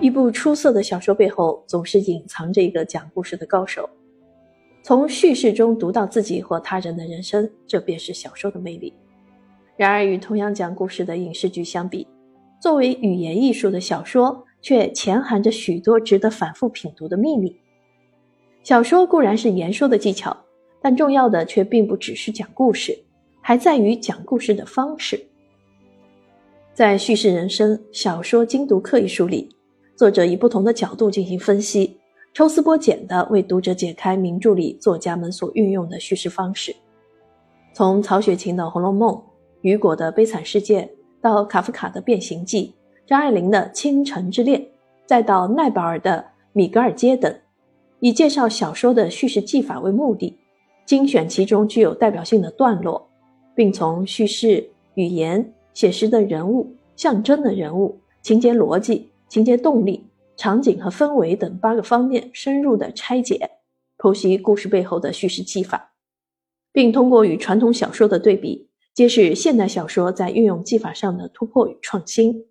一部出色的小说背后，总是隐藏着一个讲故事的高手。从叙事中读到自己或他人的人生，这便是小说的魅力。然而，与同样讲故事的影视剧相比，作为语言艺术的小说却潜含着许多值得反复品读的秘密。小说固然是言说的技巧，但重要的却并不只是讲故事，还在于讲故事的方式。在《叙事人生：小说精读课》一书里。作者以不同的角度进行分析，抽丝剥茧地为读者解开名著里作家们所运用的叙事方式。从曹雪芹的《红楼梦》、雨果的《悲惨世界》，到卡夫卡的《变形记》、张爱玲的《倾城之恋》，再到奈保尔的《米格尔街》等，以介绍小说的叙事技法为目的，精选其中具有代表性的段落，并从叙事、语言、写实的人物、象征的人物、情节逻辑。情节动力、场景和氛围等八个方面深入的拆解、剖析故事背后的叙事技法，并通过与传统小说的对比，揭示现代小说在运用技法上的突破与创新，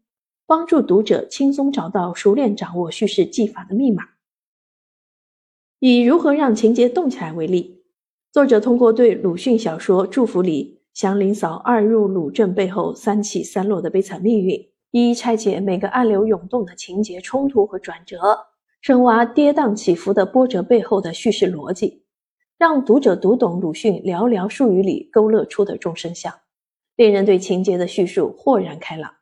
帮助读者轻松找到熟练掌握叙事技法的密码。以如何让情节动起来为例，作者通过对鲁迅小说《祝福》里祥林嫂二入鲁镇背后三起三落的悲惨命运。一一拆解每个暗流涌动的情节冲突和转折，深挖跌宕起伏的波折背后的叙事逻辑，让读者读懂鲁迅寥寥数语里勾勒出的众生相，令人对情节的叙述豁然开朗。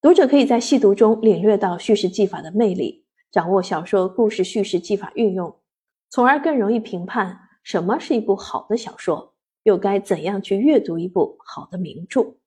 读者可以在细读中领略到叙事技法的魅力，掌握小说故事叙事技法运用，从而更容易评判什么是一部好的小说，又该怎样去阅读一部好的名著。